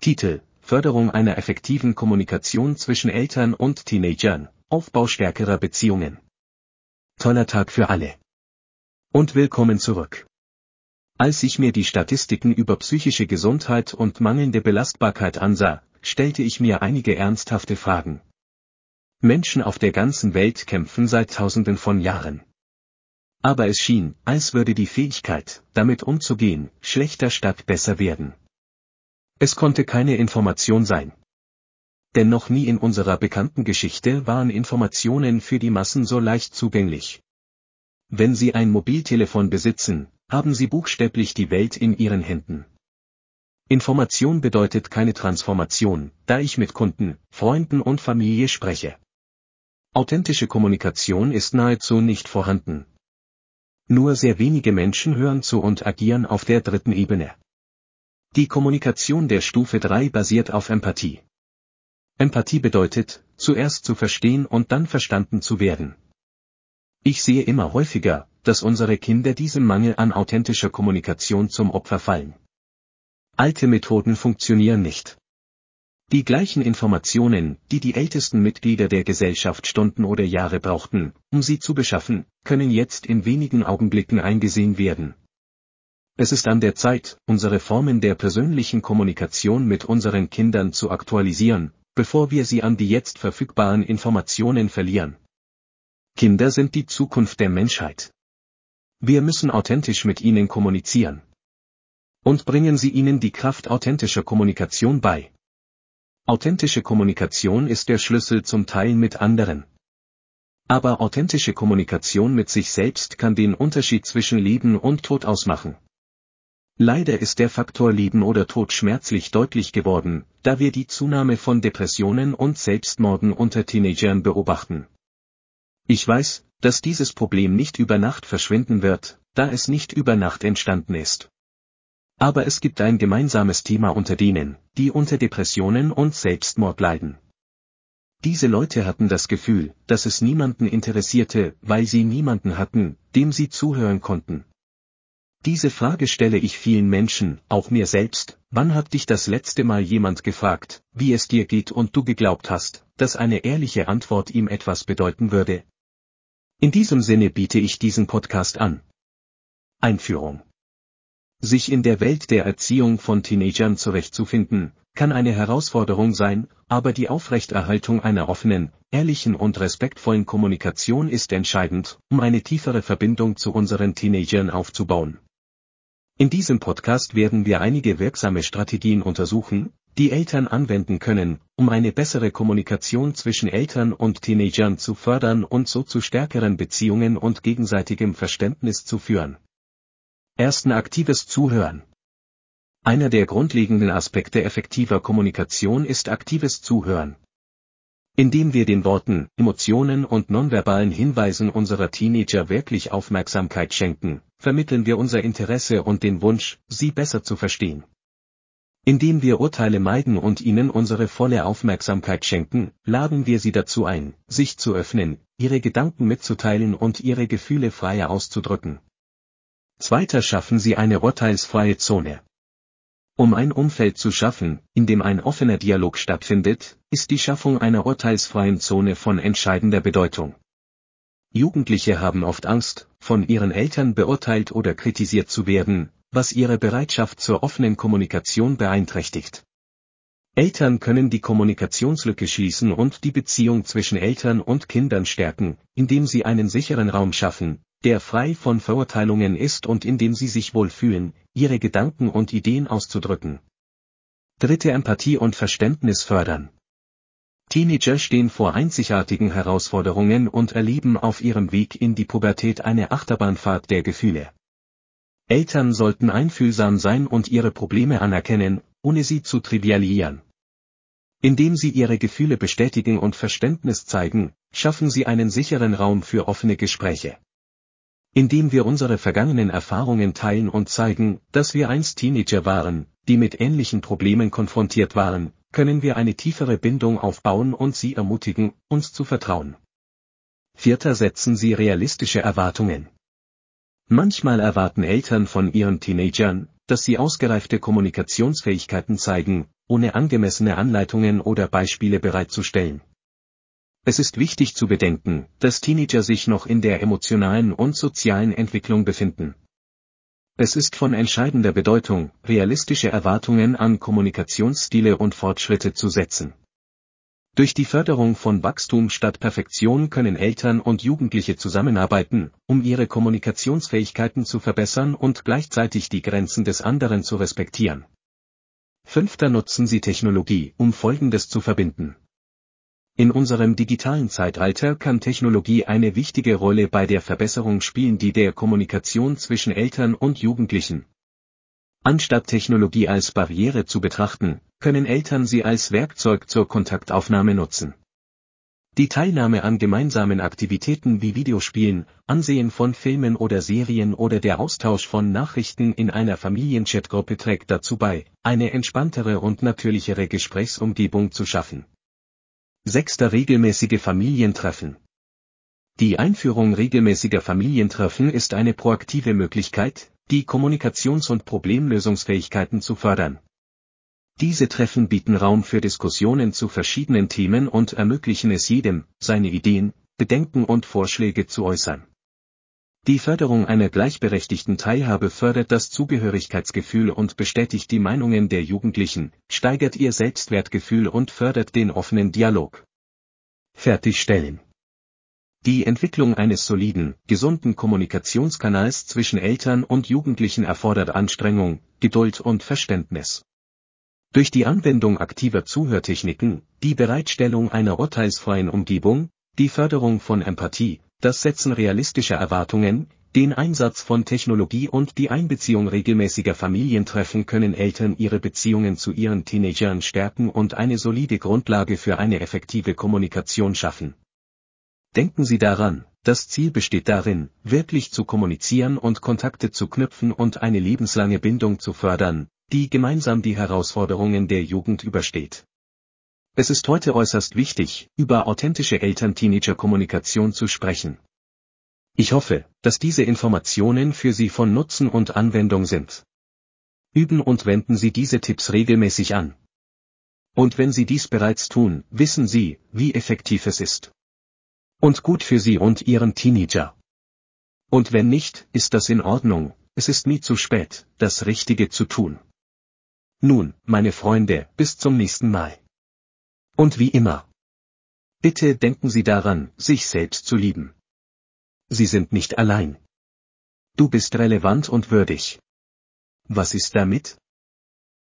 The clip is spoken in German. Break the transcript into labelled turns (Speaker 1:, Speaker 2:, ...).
Speaker 1: Titel Förderung einer effektiven Kommunikation zwischen Eltern und Teenagern, Aufbau stärkerer Beziehungen. Toller Tag für alle. Und willkommen zurück. Als ich mir die Statistiken über psychische Gesundheit und mangelnde Belastbarkeit ansah, stellte ich mir einige ernsthafte Fragen. Menschen auf der ganzen Welt kämpfen seit Tausenden von Jahren. Aber es schien, als würde die Fähigkeit, damit umzugehen, schlechter statt besser werden. Es konnte keine Information sein. Denn noch nie in unserer bekannten Geschichte waren Informationen für die Massen so leicht zugänglich. Wenn Sie ein Mobiltelefon besitzen, haben Sie buchstäblich die Welt in Ihren Händen. Information bedeutet keine Transformation, da ich mit Kunden, Freunden und Familie spreche. Authentische Kommunikation ist nahezu nicht vorhanden. Nur sehr wenige Menschen hören zu und agieren auf der dritten Ebene. Die Kommunikation der Stufe 3 basiert auf Empathie. Empathie bedeutet, zuerst zu verstehen und dann verstanden zu werden. Ich sehe immer häufiger, dass unsere Kinder diesem Mangel an authentischer Kommunikation zum Opfer fallen. Alte Methoden funktionieren nicht. Die gleichen Informationen, die die ältesten Mitglieder der Gesellschaft Stunden oder Jahre brauchten, um sie zu beschaffen, können jetzt in wenigen Augenblicken eingesehen werden, es ist an der Zeit, unsere Formen der persönlichen Kommunikation mit unseren Kindern zu aktualisieren, bevor wir sie an die jetzt verfügbaren Informationen verlieren. Kinder sind die Zukunft der Menschheit. Wir müssen authentisch mit ihnen kommunizieren. Und bringen Sie ihnen die Kraft authentischer Kommunikation bei. Authentische Kommunikation ist der Schlüssel zum Teilen mit anderen. Aber authentische Kommunikation mit sich selbst kann den Unterschied zwischen Leben und Tod ausmachen. Leider ist der Faktor Leben oder Tod schmerzlich deutlich geworden, da wir die Zunahme von Depressionen und Selbstmorden unter Teenagern beobachten. Ich weiß, dass dieses Problem nicht über Nacht verschwinden wird, da es nicht über Nacht entstanden ist. Aber es gibt ein gemeinsames Thema unter denen, die unter Depressionen und Selbstmord leiden. Diese Leute hatten das Gefühl, dass es niemanden interessierte, weil sie niemanden hatten, dem sie zuhören konnten. Diese Frage stelle ich vielen Menschen, auch mir selbst, wann hat dich das letzte Mal jemand gefragt, wie es dir geht und du geglaubt hast, dass eine ehrliche Antwort ihm etwas bedeuten würde? In diesem Sinne biete ich diesen Podcast an. Einführung. Sich in der Welt der Erziehung von Teenagern zurechtzufinden, kann eine Herausforderung sein, aber die Aufrechterhaltung einer offenen, ehrlichen und respektvollen Kommunikation ist entscheidend, um eine tiefere Verbindung zu unseren Teenagern aufzubauen. In diesem Podcast werden wir einige wirksame Strategien untersuchen, die Eltern anwenden können, um eine bessere Kommunikation zwischen Eltern und Teenagern zu fördern und so zu stärkeren Beziehungen und gegenseitigem Verständnis zu führen. Ersten aktives Zuhören. Einer der grundlegenden Aspekte effektiver Kommunikation ist aktives Zuhören. Indem wir den Worten, Emotionen und nonverbalen Hinweisen unserer Teenager wirklich Aufmerksamkeit schenken, vermitteln wir unser Interesse und den Wunsch, sie besser zu verstehen. Indem wir Urteile meiden und ihnen unsere volle Aufmerksamkeit schenken, laden wir sie dazu ein, sich zu öffnen, ihre Gedanken mitzuteilen und ihre Gefühle freier auszudrücken. Zweiter schaffen sie eine urteilsfreie Zone. Um ein Umfeld zu schaffen, in dem ein offener Dialog stattfindet, ist die Schaffung einer urteilsfreien Zone von entscheidender Bedeutung. Jugendliche haben oft Angst, von ihren Eltern beurteilt oder kritisiert zu werden, was ihre Bereitschaft zur offenen Kommunikation beeinträchtigt. Eltern können die Kommunikationslücke schließen und die Beziehung zwischen Eltern und Kindern stärken, indem sie einen sicheren Raum schaffen, der frei von Verurteilungen ist und in dem sie sich wohlfühlen, ihre Gedanken und Ideen auszudrücken. Dritte Empathie und Verständnis fördern. Teenager stehen vor einzigartigen Herausforderungen und erleben auf ihrem Weg in die Pubertät eine Achterbahnfahrt der Gefühle. Eltern sollten einfühlsam sein und ihre Probleme anerkennen, ohne sie zu trivialisieren. Indem sie ihre Gefühle bestätigen und Verständnis zeigen, schaffen sie einen sicheren Raum für offene Gespräche. Indem wir unsere vergangenen Erfahrungen teilen und zeigen, dass wir einst Teenager waren, die mit ähnlichen Problemen konfrontiert waren, können wir eine tiefere Bindung aufbauen und sie ermutigen, uns zu vertrauen. Vierter setzen Sie realistische Erwartungen. Manchmal erwarten Eltern von ihren Teenagern, dass sie ausgereifte Kommunikationsfähigkeiten zeigen, ohne angemessene Anleitungen oder Beispiele bereitzustellen. Es ist wichtig zu bedenken, dass Teenager sich noch in der emotionalen und sozialen Entwicklung befinden. Es ist von entscheidender Bedeutung, realistische Erwartungen an Kommunikationsstile und Fortschritte zu setzen. Durch die Förderung von Wachstum statt Perfektion können Eltern und Jugendliche zusammenarbeiten, um ihre Kommunikationsfähigkeiten zu verbessern und gleichzeitig die Grenzen des anderen zu respektieren. Fünfter nutzen Sie Technologie, um Folgendes zu verbinden. In unserem digitalen Zeitalter kann Technologie eine wichtige Rolle bei der Verbesserung spielen, die der Kommunikation zwischen Eltern und Jugendlichen, Anstatt Technologie als Barriere zu betrachten, können Eltern sie als Werkzeug zur Kontaktaufnahme nutzen. Die Teilnahme an gemeinsamen Aktivitäten wie Videospielen, Ansehen von Filmen oder Serien oder der Austausch von Nachrichten in einer Familienchatgruppe trägt dazu bei, eine entspanntere und natürlichere Gesprächsumgebung zu schaffen. Sechster regelmäßige Familientreffen. Die Einführung regelmäßiger Familientreffen ist eine proaktive Möglichkeit, die Kommunikations- und Problemlösungsfähigkeiten zu fördern. Diese Treffen bieten Raum für Diskussionen zu verschiedenen Themen und ermöglichen es jedem, seine Ideen, Bedenken und Vorschläge zu äußern. Die Förderung einer gleichberechtigten Teilhabe fördert das Zugehörigkeitsgefühl und bestätigt die Meinungen der Jugendlichen, steigert ihr Selbstwertgefühl und fördert den offenen Dialog. Fertigstellen die Entwicklung eines soliden, gesunden Kommunikationskanals zwischen Eltern und Jugendlichen erfordert Anstrengung, Geduld und Verständnis. Durch die Anwendung aktiver Zuhörtechniken, die Bereitstellung einer urteilsfreien Umgebung, die Förderung von Empathie, das Setzen realistischer Erwartungen, den Einsatz von Technologie und die Einbeziehung regelmäßiger Familientreffen können Eltern ihre Beziehungen zu ihren Teenagern stärken und eine solide Grundlage für eine effektive Kommunikation schaffen. Denken Sie daran, das Ziel besteht darin, wirklich zu kommunizieren und Kontakte zu knüpfen und eine lebenslange Bindung zu fördern, die gemeinsam die Herausforderungen der Jugend übersteht. Es ist heute äußerst wichtig, über authentische Eltern-Teenager-Kommunikation zu sprechen. Ich hoffe, dass diese Informationen für Sie von Nutzen und Anwendung sind. Üben und wenden Sie diese Tipps regelmäßig an. Und wenn Sie dies bereits tun, wissen Sie, wie effektiv es ist. Und gut für Sie und Ihren Teenager. Und wenn nicht, ist das in Ordnung, es ist nie zu spät, das Richtige zu tun. Nun, meine Freunde, bis zum nächsten Mal. Und wie immer. Bitte denken Sie daran, sich selbst zu lieben. Sie sind nicht allein. Du bist relevant und würdig. Was ist damit?